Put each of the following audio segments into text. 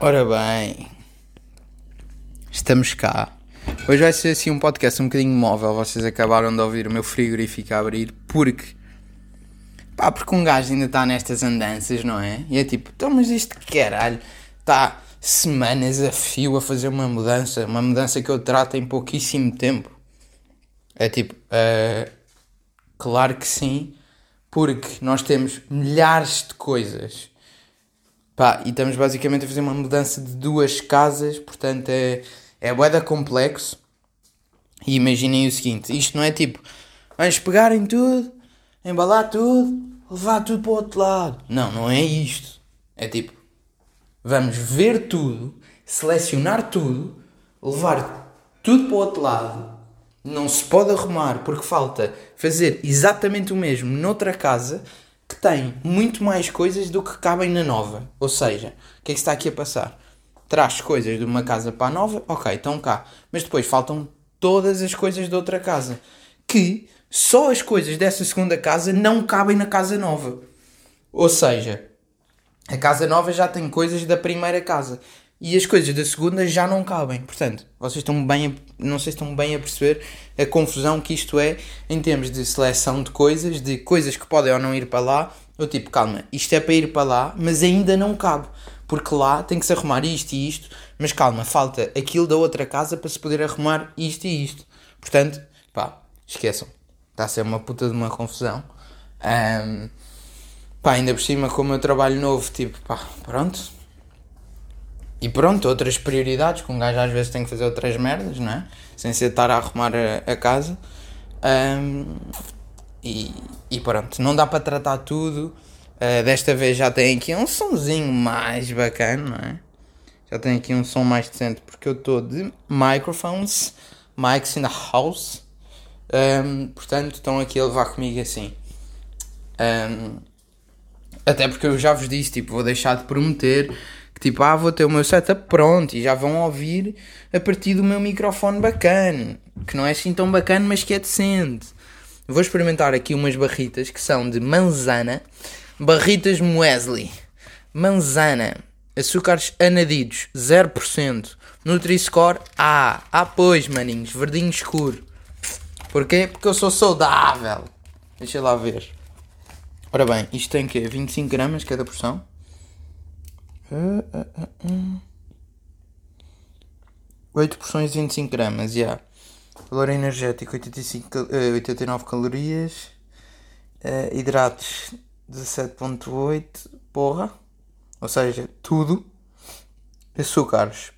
Ora bem, estamos cá. Hoje vai ser assim um podcast um bocadinho móvel. Vocês acabaram de ouvir o meu frigorífico a abrir porque. Pá, porque um gajo ainda está nestas andanças, não é? E é tipo, então, mas isto que caralho está semanas a fio a fazer uma mudança, uma mudança que eu trato em pouquíssimo tempo. É tipo, uh, claro que sim, porque nós temos milhares de coisas. Pá, e estamos basicamente a fazer uma mudança de duas casas, portanto é, é boeda complexo. E imaginem o seguinte: isto não é tipo, vamos pegar em tudo, embalar tudo, levar tudo para o outro lado. Não, não é isto. É tipo, vamos ver tudo, selecionar tudo, levar tudo para o outro lado não se pode arrumar porque falta fazer exatamente o mesmo noutra casa que tem muito mais coisas do que cabem na nova. Ou seja, o que é que está aqui a passar? Traz coisas de uma casa para a nova, ok, estão cá. Mas depois faltam todas as coisas de outra casa. Que só as coisas dessa segunda casa não cabem na casa nova. Ou seja, a casa nova já tem coisas da primeira casa e as coisas da segunda já não cabem. Portanto, vocês estão bem, a, não sei se estão bem a perceber a confusão que isto é em termos de seleção de coisas, de coisas que podem ou não ir para lá. Eu tipo, calma, isto é para ir para lá, mas ainda não cabe. Porque lá tem que se arrumar isto e isto, mas calma, falta aquilo da outra casa para se poder arrumar isto e isto. Portanto, pá, esqueçam. Está a ser uma puta de uma confusão. Um, pá, ainda por cima com o meu trabalho novo, tipo, pá, pronto, e pronto, outras prioridades, que um gajo às vezes tem que fazer outras merdas, não é? Sem ser estar a arrumar a, a casa. Um, e, e pronto, não dá para tratar tudo. Uh, desta vez já tem aqui um sonzinho mais bacana, não é? Já tem aqui um som mais decente porque eu estou de microphones, mics in the house. Um, portanto, estão aqui a levar comigo assim. Um, até porque eu já vos disse, tipo, vou deixar de prometer que tipo, ah, vou ter o meu setup pronto e já vão ouvir a partir do meu microfone bacana, que não é assim tão bacana, mas que é decente. Vou experimentar aqui umas barritas que são de manzana, barritas Muesli, manzana, açúcares anadidos, 0%, Nutri-Score A. Ah, pois, maninhos, verdinho escuro. Porquê? Porque eu sou saudável. Deixa lá ver. Ora bem, isto tem que 25 gramas cada porção. Uh, uh, uh, 8 porções de 25 gramas, já. Yeah. Valor energético 85, uh, 89 calorias. Uh, hidratos 17.8, porra. Ou seja, tudo. Açúcares.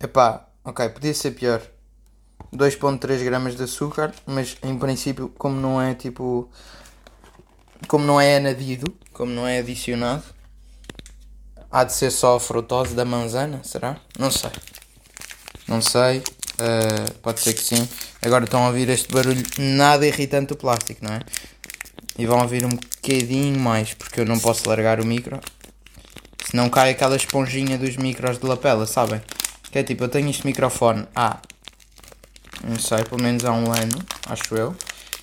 Epá, ok, podia ser pior. 2.3 gramas de açúcar, mas em princípio, como não é tipo. Como não é anadido, como não é adicionado, Há de ser só a frutose da manzana, será? Não sei. Não sei. Uh, pode ser que sim. Agora estão a ouvir este barulho nada irritante do plástico, não é? E vão ouvir um bocadinho mais, porque eu não posso largar o micro. Senão cai aquela esponjinha dos micros de lapela, sabem? Que é tipo, eu tenho este microfone há. Não sei, pelo menos há um ano, acho eu.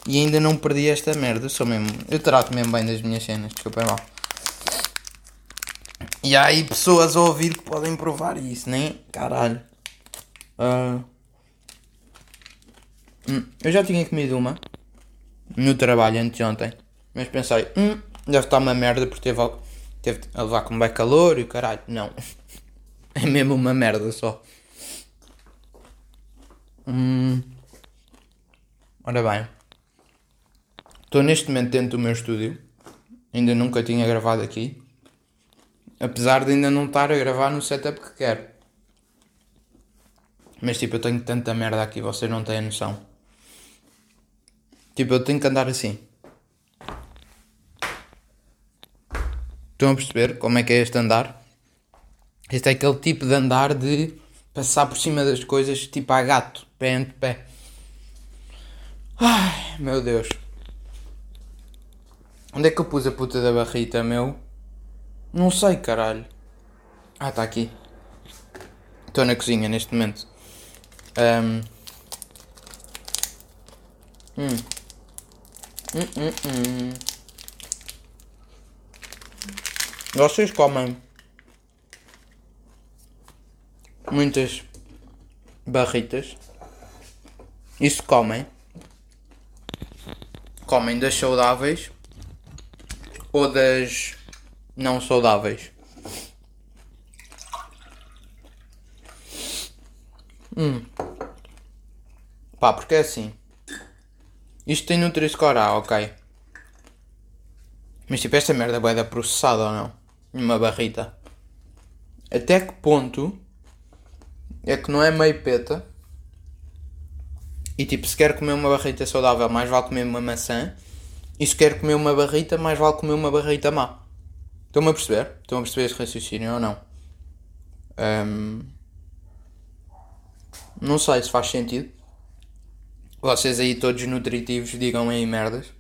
E ainda não perdi esta merda. Eu sou mesmo. Eu trato mesmo bem das minhas cenas, desculpem mal. E há aí pessoas a ouvir que podem provar isso, nem? Caralho. Uh, eu já tinha comido uma no trabalho antes de ontem, mas pensei, hum, deve estar uma merda porque teve, teve a levar com bem calor e o caralho. Não. É mesmo uma merda só. Hum. Ora bem. Estou neste momento dentro do meu estúdio. Ainda nunca tinha gravado aqui. Apesar de ainda não estar a gravar no setup que quero. Mas tipo, eu tenho tanta merda aqui, vocês não têm noção. Tipo, eu tenho que andar assim. Estão a perceber como é que é este andar? Este é aquele tipo de andar de passar por cima das coisas tipo a gato, pé ante pé. Ai, meu Deus. Onde é que eu pus a puta da barrita, meu? Não sei, caralho. Ah, está aqui. Estou na cozinha neste momento. Um... Hum. Hum, hum, hum. Vocês comem muitas barritas. Isso comem. Comem das saudáveis ou das não saudáveis. Hum. Pá, porque é assim. Isto tem Nutri-Score A, ok. Mas tipo, esta merda é da processada ou não? Numa barrita. Até que ponto é que não é meio peta? E tipo, se quer comer uma barrita saudável, mais vale comer uma maçã. E se quer comer uma barrita, mais vale comer uma barrita má. Estão-me a perceber? Estão a perceber esse raciocínio ou não? Um, não sei se faz sentido. Vocês aí todos nutritivos digam aí merdas.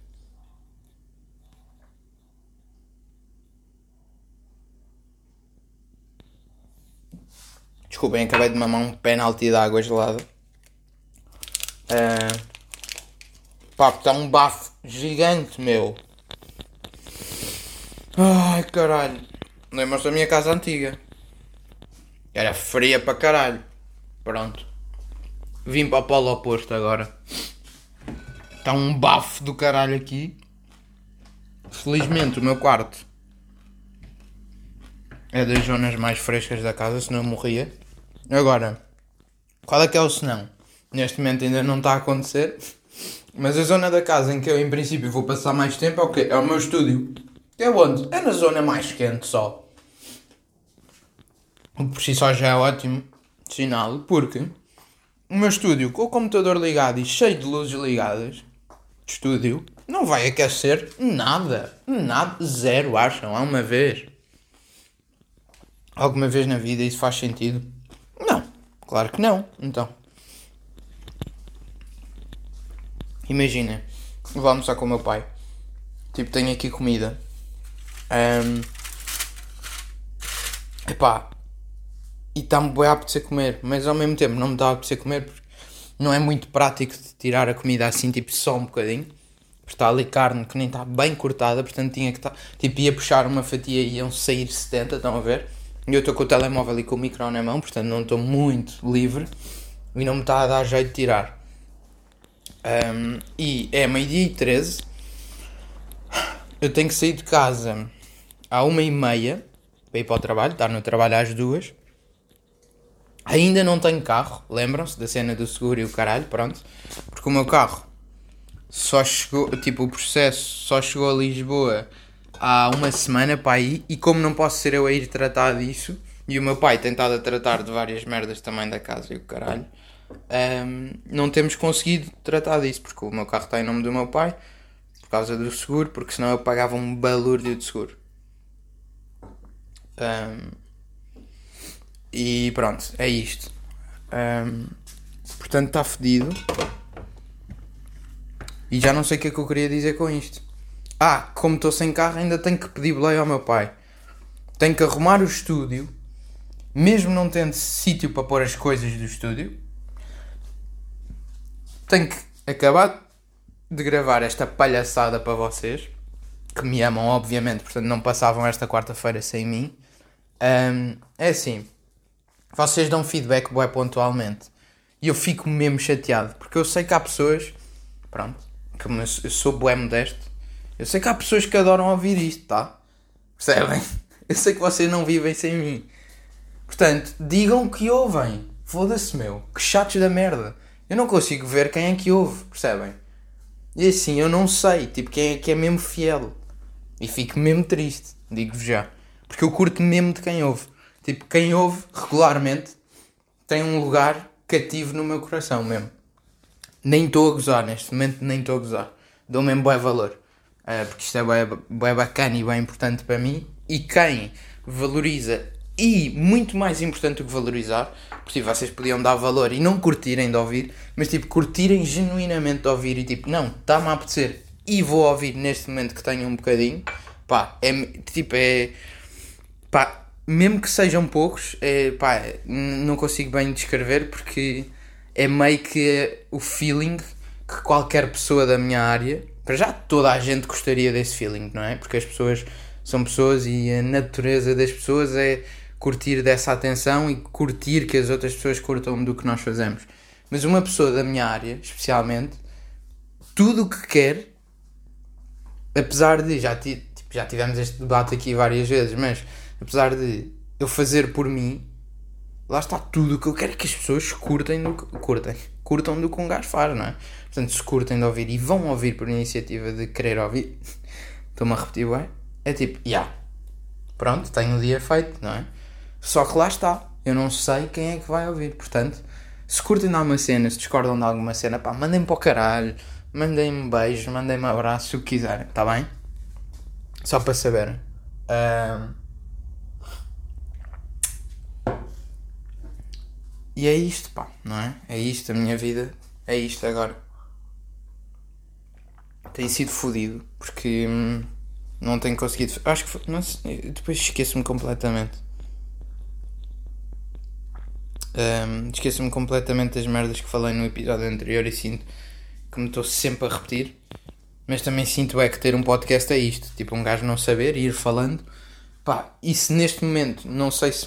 Desculpem, acabei de mamar um penalti de água gelada. Uh, pá, está um bafo gigante, meu. Ai, caralho. Lembras da minha casa antiga? Era fria para caralho. Pronto. Vim para o polo oposto agora. Está um bafo do caralho aqui. Felizmente o meu quarto é das zonas mais frescas da casa, senão eu morria. Agora, qual é que é o senão? Neste momento ainda não está a acontecer. Mas a zona da casa em que eu em princípio vou passar mais tempo é o quê? É o meu estúdio. É onde? É na zona mais quente só. O que por si só já é ótimo sinal, porque o meu estúdio com o computador ligado e cheio de luzes ligadas, estúdio, não vai aquecer nada. Nada. Zero, acham? Há uma vez. Alguma vez na vida isso faz sentido? Não. Claro que não. Então. Imagina. Vou almoçar com o meu pai. Tipo, tenho aqui comida. Um, epá, e está-me bem a apetecer comer, mas ao mesmo tempo não me está a apetecer comer porque não é muito prático de tirar a comida assim, tipo, só um bocadinho. Porque está ali carne que nem está bem cortada, portanto tinha que estar. Tá, tipo, ia puxar uma fatia e iam sair 70, estão a ver? E eu estou com o telemóvel e com o micro na mão, portanto não estou muito livre e não me está a dar jeito de tirar. Um, e é meio-dia e 13. Eu tenho que sair de casa à uma e meia para ir para o trabalho, estar no trabalho às duas. Ainda não tenho carro, lembram-se da cena do seguro e o caralho, pronto. Porque o meu carro só chegou, tipo, o processo só chegou a Lisboa há uma semana para aí e como não posso ser eu a ir tratar disso, e o meu pai tem estado a tratar de várias merdas também da casa e o caralho, um, não temos conseguido tratar disso, porque o meu carro está em nome do meu pai, por causa do seguro, porque senão eu pagava um balúrdio de seguro. Um, e pronto, é isto. Um, portanto, está fedido. E já não sei o que é que eu queria dizer com isto. Ah, como estou sem carro, ainda tenho que pedir boleia ao meu pai. Tenho que arrumar o estúdio, mesmo não tendo sítio para pôr as coisas do estúdio. Tenho que acabar de gravar esta palhaçada para vocês, que me amam, obviamente, portanto não passavam esta quarta-feira sem mim. Um, é assim, vocês dão feedback bué pontualmente. E eu fico mesmo chateado, porque eu sei que há pessoas, pronto, como eu sou bué modesto, eu sei que há pessoas que adoram ouvir isto, tá? Percebem? Eu sei que vocês não vivem sem mim. Portanto, digam que ouvem. Foda-se, meu. Que chatos da merda. Eu não consigo ver quem é que ouve, percebem? E assim, eu não sei, tipo, quem é que é mesmo fiel. E fico mesmo triste, digo-vos já. Porque eu curto mesmo de quem ouve. Tipo, quem ouve regularmente tem um lugar cativo no meu coração mesmo. Nem estou a gozar, neste momento nem estou a gozar. Dou mesmo bom valor. Uh, porque isto é bem, bem bacana e bem importante para mim. E quem valoriza, e muito mais importante do que valorizar, porque tipo, vocês podiam dar valor e não curtirem de ouvir, mas tipo, curtirem genuinamente de ouvir e tipo, não, está-me a apetecer e vou ouvir neste momento que tenho um bocadinho, pá, é tipo, é Pá, mesmo que sejam poucos, é, pá, não consigo bem descrever porque é meio que o feeling que qualquer pessoa da minha área, para já toda a gente gostaria desse feeling, não é? Porque as pessoas são pessoas e a natureza das pessoas é curtir dessa atenção e curtir que as outras pessoas curtam do que nós fazemos. Mas uma pessoa da minha área, especialmente, tudo o que quer, apesar de já, ti, tipo, já tivemos este debate aqui várias vezes, mas apesar de eu fazer por mim, lá está tudo o que eu quero é que as pessoas curtem do curtem, curtam do que um gajo faz, não é? Portanto, se curtem de ouvir e vão ouvir por iniciativa de querer ouvir, estou-me a repetir, ué, é tipo, já, yeah, pronto, tenho o dia feito, não é? Só que lá está, eu não sei quem é que vai ouvir, portanto, se curtem de alguma cena, se discordam de alguma cena, pá, mandem-me para o caralho, mandem-me beijos, mandem-me abraço, o que quiserem, está bem? Só para saberem. Uh... E é isto, pá, não é? É isto, a minha vida é isto agora. Tem sido fodido porque hum, não tenho conseguido. Acho que não sei, depois esqueço-me completamente. Um, esqueço-me completamente das merdas que falei no episódio anterior e sinto que me estou sempre a repetir. Mas também sinto é que ter um podcast é isto. Tipo, um gajo não saber ir falando. Pá, e se neste momento, não sei se,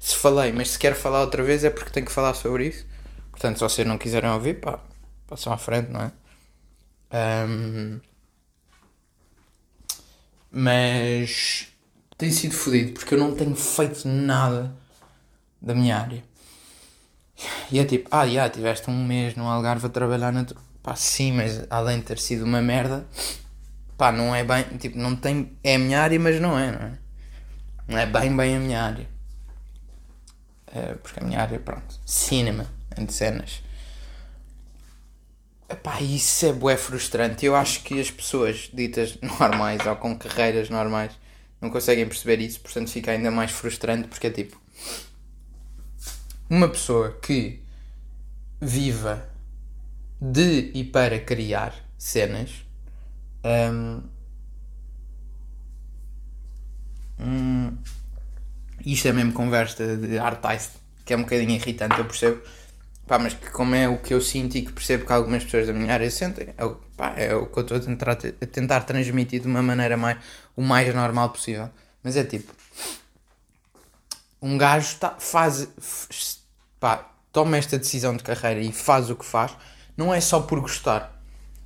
se falei, mas se quero falar outra vez é porque tenho que falar sobre isso. Portanto, se vocês não quiserem ouvir, pá, passam à frente, não é? Um, mas tem sido fodido porque eu não tenho feito nada da minha área. E é tipo, ah, já, tiveste um mês no Algarve a trabalhar na. Pá, sim, mas além de ter sido uma merda, pá, não é bem. Tipo, não tem. É a minha área, mas não é, não é? Não é bem, bem a minha área. É, porque a minha área, pronto, cinema, entre cenas. Epá, isso é bué frustrante. Eu acho que as pessoas ditas normais ou com carreiras normais não conseguem perceber isso, portanto fica ainda mais frustrante porque é tipo uma pessoa que viva de e para criar cenas um, hum, isto é mesmo conversa de artiste que é um bocadinho irritante, eu percebo pá, mas que como é o que eu sinto e que percebo que algumas pessoas da minha área sentem é o, pá, é o que eu estou a tentar, a tentar transmitir de uma maneira mais, o mais normal possível mas é tipo um gajo tá, faz pá, toma esta decisão de carreira e faz o que faz, não é só por gostar.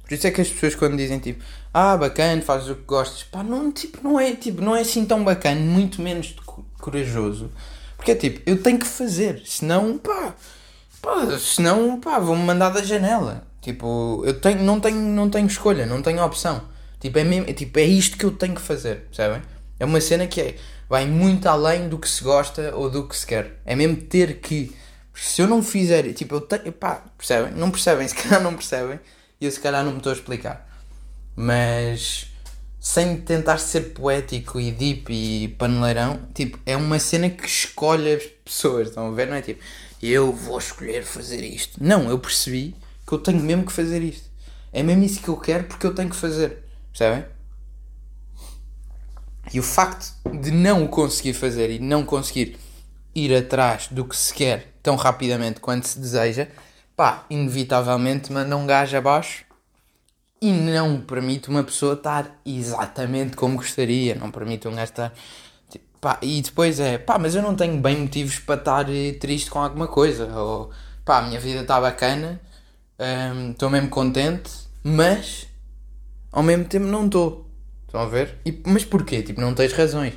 Por isso é que as pessoas quando dizem tipo, ah, bacana, fazes o que gostas, pá, não, tipo, não, é, tipo, não é assim tão bacana, muito menos corajoso. Porque é tipo, eu tenho que fazer, senão, pá, pá senão, pá, vou-me mandar da janela. Tipo, eu tenho, não, tenho, não tenho escolha, não tenho opção. Tipo é, mesmo, é, tipo, é isto que eu tenho que fazer, percebem? É uma cena que é, vai muito além do que se gosta ou do que se quer. É mesmo ter que se eu não fizer, tipo, eu tenho, pá, percebem? Não percebem, se calhar não percebem, e eu se calhar não me estou a explicar. Mas sem tentar ser poético e deep e paneleirão, tipo, é uma cena que escolhe as pessoas, estão a ver? Não é tipo, eu vou escolher fazer isto. Não, eu percebi que eu tenho mesmo que fazer isto. É mesmo isso que eu quero porque eu tenho que fazer, percebem? E o facto de não o conseguir fazer e não conseguir ir atrás do que se quer tão rapidamente quanto se deseja, pá, inevitavelmente manda um gajo abaixo e não permite uma pessoa estar exatamente como gostaria, não permite um gajo estar. Tipo, pá, e depois é, pá, mas eu não tenho bem motivos para estar eh, triste com alguma coisa, ou pá, a minha vida está bacana, estou um, mesmo contente, mas ao mesmo tempo não estou. Estão a ver? E, mas porquê? Tipo, não tens razões.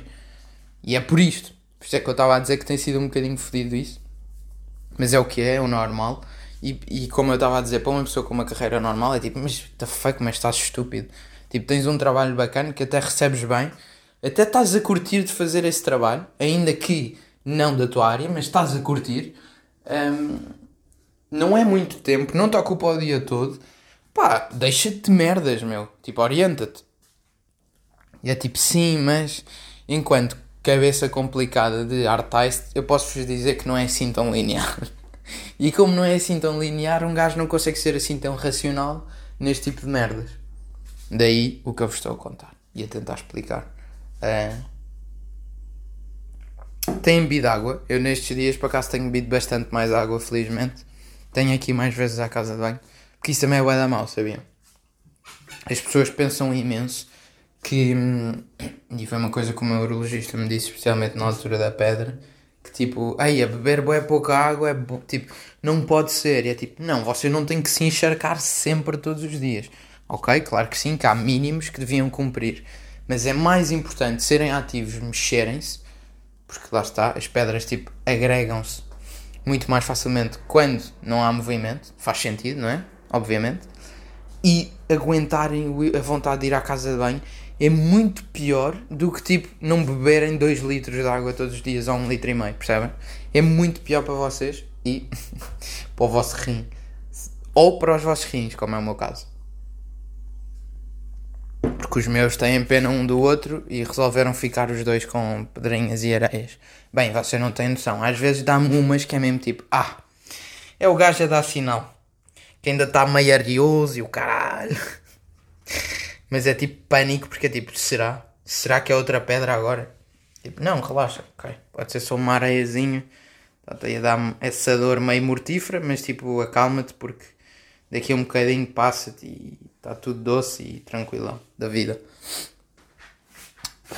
E é por isto. Por isso é que eu estava a dizer que tem sido um bocadinho fodido isso. Mas é o que é, é o normal. E, e como eu estava a dizer, para uma pessoa com uma carreira normal, é tipo, mas the fuck, mas estás estúpido. Tipo, tens um trabalho bacana que até recebes bem, até estás a curtir de fazer esse trabalho, ainda que não da tua área, mas estás a curtir. Um, não é muito tempo, não te ocupa o dia todo. Pá, deixa-te merdas, meu. Tipo, orienta-te. E é tipo, sim, mas enquanto cabeça complicada de artiste, eu posso-vos dizer que não é assim tão linear. E como não é assim tão linear, um gajo não consegue ser assim tão racional neste tipo de merdas. Daí o que eu vos estou a contar e a tentar explicar. Uh, tenho bebido água. Eu nestes dias, por acaso, tenho bebido bastante mais água, felizmente. Tenho aqui mais vezes à casa de banho. Porque isso também é bué da mal, sabiam? As pessoas pensam imenso que. hum, E foi uma coisa que o meu urologista me disse, especialmente na altura da pedra. Que tipo, aí a beber bué pouca água é bo- tipo, não pode ser. E é tipo, não, você não tem que se encharcar sempre todos os dias. Ok, claro que sim, que há mínimos que deviam cumprir. Mas é mais importante serem ativos, mexerem-se, porque lá está, as pedras tipo agregam-se muito mais facilmente quando não há movimento, faz sentido, não é? Obviamente. E aguentarem a vontade de ir à casa de banho é muito pior do que tipo não beberem 2 litros de água todos os dias ou 1 um litro e meio, percebem? É muito pior para vocês e para o vosso rim. Ou para os vossos rins, como é o meu caso. Porque os meus têm pena um do outro e resolveram ficar os dois com pedrinhas e areias. Bem, você não tem noção. Às vezes dá-me umas que é mesmo tipo, ah, é o gajo a dar sinal. Que ainda está meio arioso e o caralho. Mas é tipo pânico porque é tipo, será? Será que é outra pedra agora? Tipo, não, relaxa, ok. Pode ser só uma areiazinha. Está a dar-me essa dor meio mortífera, mas tipo, acalma-te porque daqui a um bocadinho passa-te e está tudo doce e tranquilão da vida.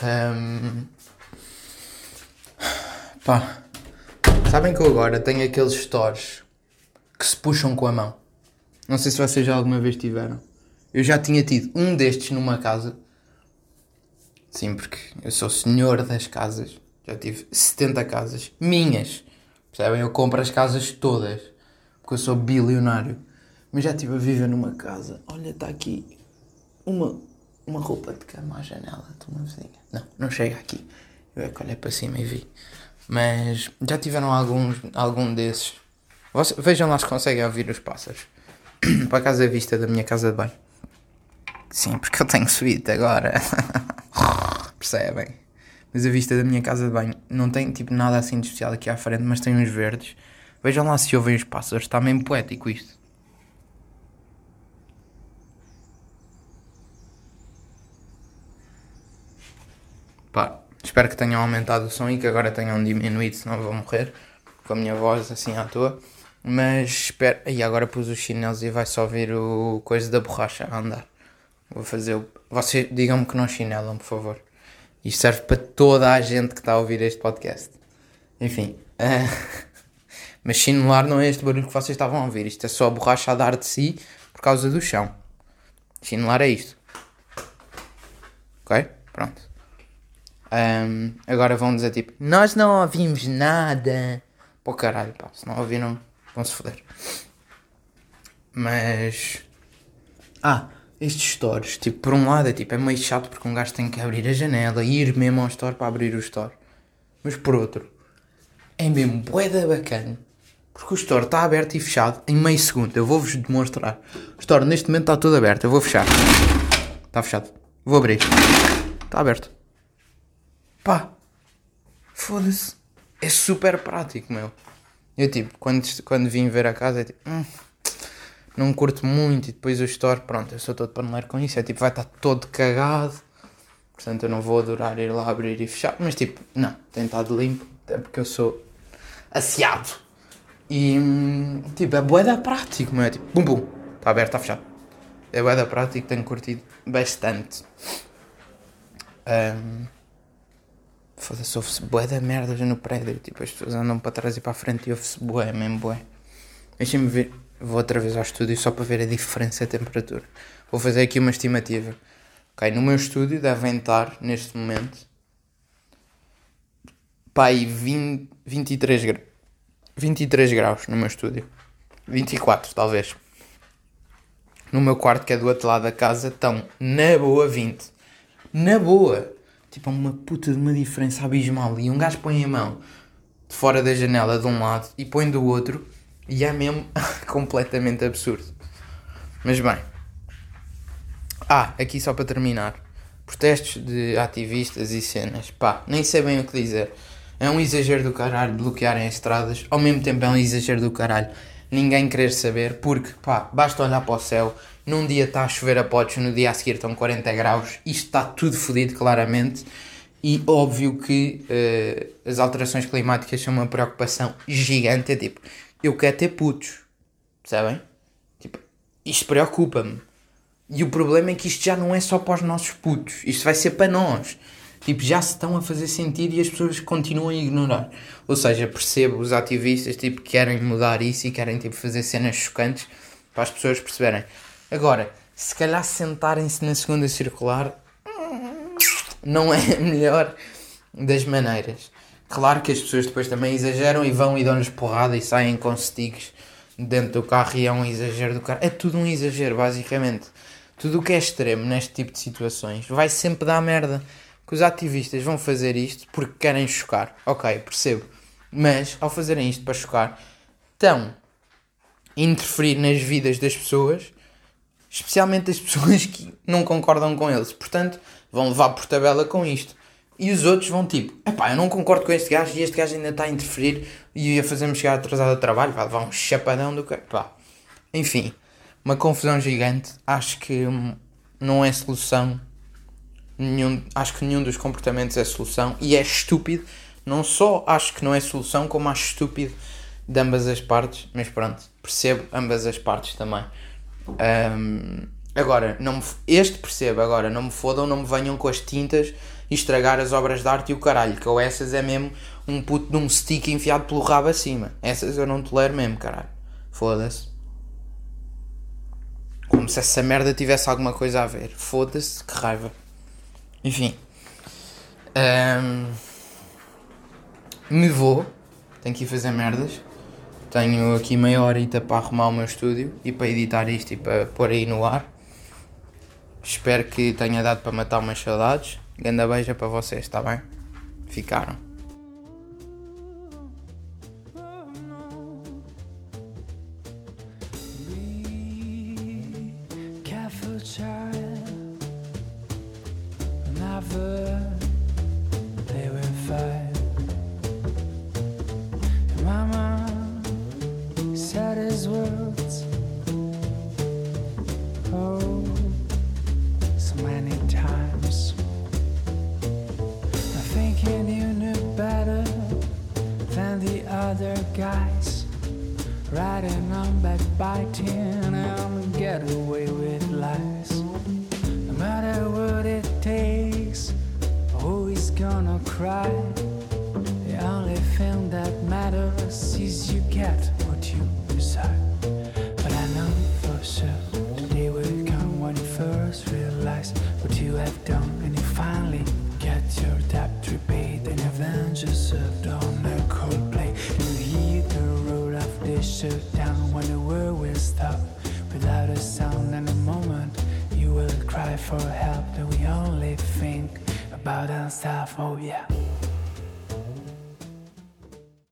Ahm, Pá, sabem que eu agora tenho aqueles stores que se puxam com a mão. Não sei se vocês já alguma vez tiveram. Eu já tinha tido um destes numa casa. Sim, porque eu sou senhor das casas. Já tive 70 casas. Minhas. Percebem? Eu compro as casas todas. Porque eu sou bilionário. Mas já estive a viver numa casa. Olha, está aqui uma, uma roupa de cama à janela uma vizinha. Não, não chega aqui. Eu é que olhei para cima e vi. Mas já tiveram alguns, algum desses. Vocês- vejam lá se conseguem ouvir os pássaros. Para a casa vista da minha casa de banho. Sim, porque eu tenho suíte agora. Percebem? Mas a vista da minha casa de banho não tem tipo nada assim de especial aqui à frente, mas tem uns verdes. Vejam lá se ouvem os pássaros. Está mesmo poético isto. Pá, espero que tenham aumentado o som e que agora tenham diminuído, senão vou morrer com a minha voz assim à toa. Mas espero. E agora pus os chinelos e vai só ouvir o coisa da borracha a andar. Vou fazer. Vocês digam-me que não chinelam, por favor. Isto serve para toda a gente que está a ouvir este podcast. Enfim. eh, Mas chinelar não é este barulho que vocês estavam a ouvir. Isto é só a borracha a dar de si por causa do chão. Chinelar é isto. Ok? Pronto. Ahm, agora vão dizer tipo, nós não ouvimos nada. Pô caralho, pá, se não ouviram, vão se foder. Mas. Ah, estes stores, tipo, por um lado é tipo, é meio chato porque um gajo tem que abrir a janela e ir mesmo ao store para abrir o store. Mas por outro, é mesmo boeda bacana. Porque o store está aberto e fechado em meio segundo. Eu vou-vos demonstrar. O store neste momento está todo aberto. Eu vou fechar. Está fechado. Vou abrir. Está aberto. Pá. Foda-se. É super prático, meu. Eu tipo, quando, quando vim ver a casa, é tipo. "Hum, não curto muito. E depois o store, pronto, eu sou todo paneleiro com isso. É tipo, vai estar todo cagado. Portanto, eu não vou adorar ir lá abrir e fechar. Mas tipo, não, tem estado limpo. Até porque eu sou asseado. E hum, tipo, é boeda prático, meu. É tipo, bum bum. Está aberto, está fechado. É boeda prático, tenho curtido bastante. Hum, Foda-se, ouve-se bué da merdas no prédio. Tipo, as pessoas andam para trás e para a frente e ouve-se bué, mesmo bué. Deixem-me ver. Vou outra vez ao estúdio só para ver a diferença de temperatura. Vou fazer aqui uma estimativa. Ok, no meu estúdio devem estar, neste momento, pá, aí 20, 23, gra 23 graus no meu estúdio. 24, talvez. No meu quarto, que é do outro lado da casa, estão na boa 20. Na boa. Tipo, uma puta de uma diferença abismal. E um gajo põe a mão de fora da janela de um lado e põe do outro. E é mesmo completamente absurdo. Mas bem. Ah, aqui só para terminar. Protestos de ativistas e cenas. Pá, nem sei bem o que dizer. É um exagero do caralho bloquearem as estradas. Ao mesmo tempo é um exagero do caralho ninguém querer saber. Porque, pá, basta olhar para o céu. Num dia está a chover a potes, no dia a seguir estão 40 graus. Isto está tudo fodido, claramente. E óbvio que eh, as alterações climáticas são uma preocupação gigante. É tipo, eu quero ter putos. Percebem? Tipo, isto preocupa-me. E o problema é que isto já não é só para os nossos putos, isto vai ser para nós. Tipo, já se estão a fazer sentir e as pessoas continuam a ignorar. Ou seja, percebo os ativistas tipo, querem mudar isso e querem tipo, fazer cenas chocantes para as pessoas perceberem. Agora, se calhar sentarem-se na segunda circular não é a melhor das maneiras. Claro que as pessoas depois também exageram e vão e dão-nos porrada e saem com sticks dentro do carro e é um exagero do carro. É tudo um exagero, basicamente. Tudo o que é extremo neste tipo de situações vai sempre dar merda. Que os ativistas vão fazer isto porque querem chocar. Ok, percebo. Mas ao fazerem isto para chocar, estão a interferir nas vidas das pessoas, especialmente das pessoas que não concordam com eles. Portanto, vão levar por tabela com isto. E os outros vão tipo, epá, eu não concordo com este gajo e este gajo ainda está a interferir e ia fazer-me chegar atrasado ao trabalho, vai levar um chapadão do que. Pá. Enfim, uma confusão gigante. Acho que não é solução. Nenhum, acho que nenhum dos comportamentos é solução e é estúpido. Não só acho que não é solução, como acho estúpido de ambas as partes. Mas pronto, percebo ambas as partes também. Um, agora, não me, este percebo. Agora, não me fodam, não me venham com as tintas e estragar as obras de arte e o caralho. Que ou essas é mesmo um puto de um stick enfiado pelo rabo acima. Essas eu não tolero mesmo, caralho. Foda-se. Como se essa merda tivesse alguma coisa a ver. Foda-se, que raiva. Enfim. Um, me vou. Tenho que ir fazer merdas. Tenho aqui meia horita para arrumar o meu estúdio e para editar isto e para pôr aí no ar. Espero que tenha dado para matar umas saudades. Ganda beija para vocês, está bem? Ficaram. Guys riding on backbiting and get away with lies. No matter what it takes, always gonna cry. The only thing that matters is you get what you decide. For help that we only think about ourselves. Oh yeah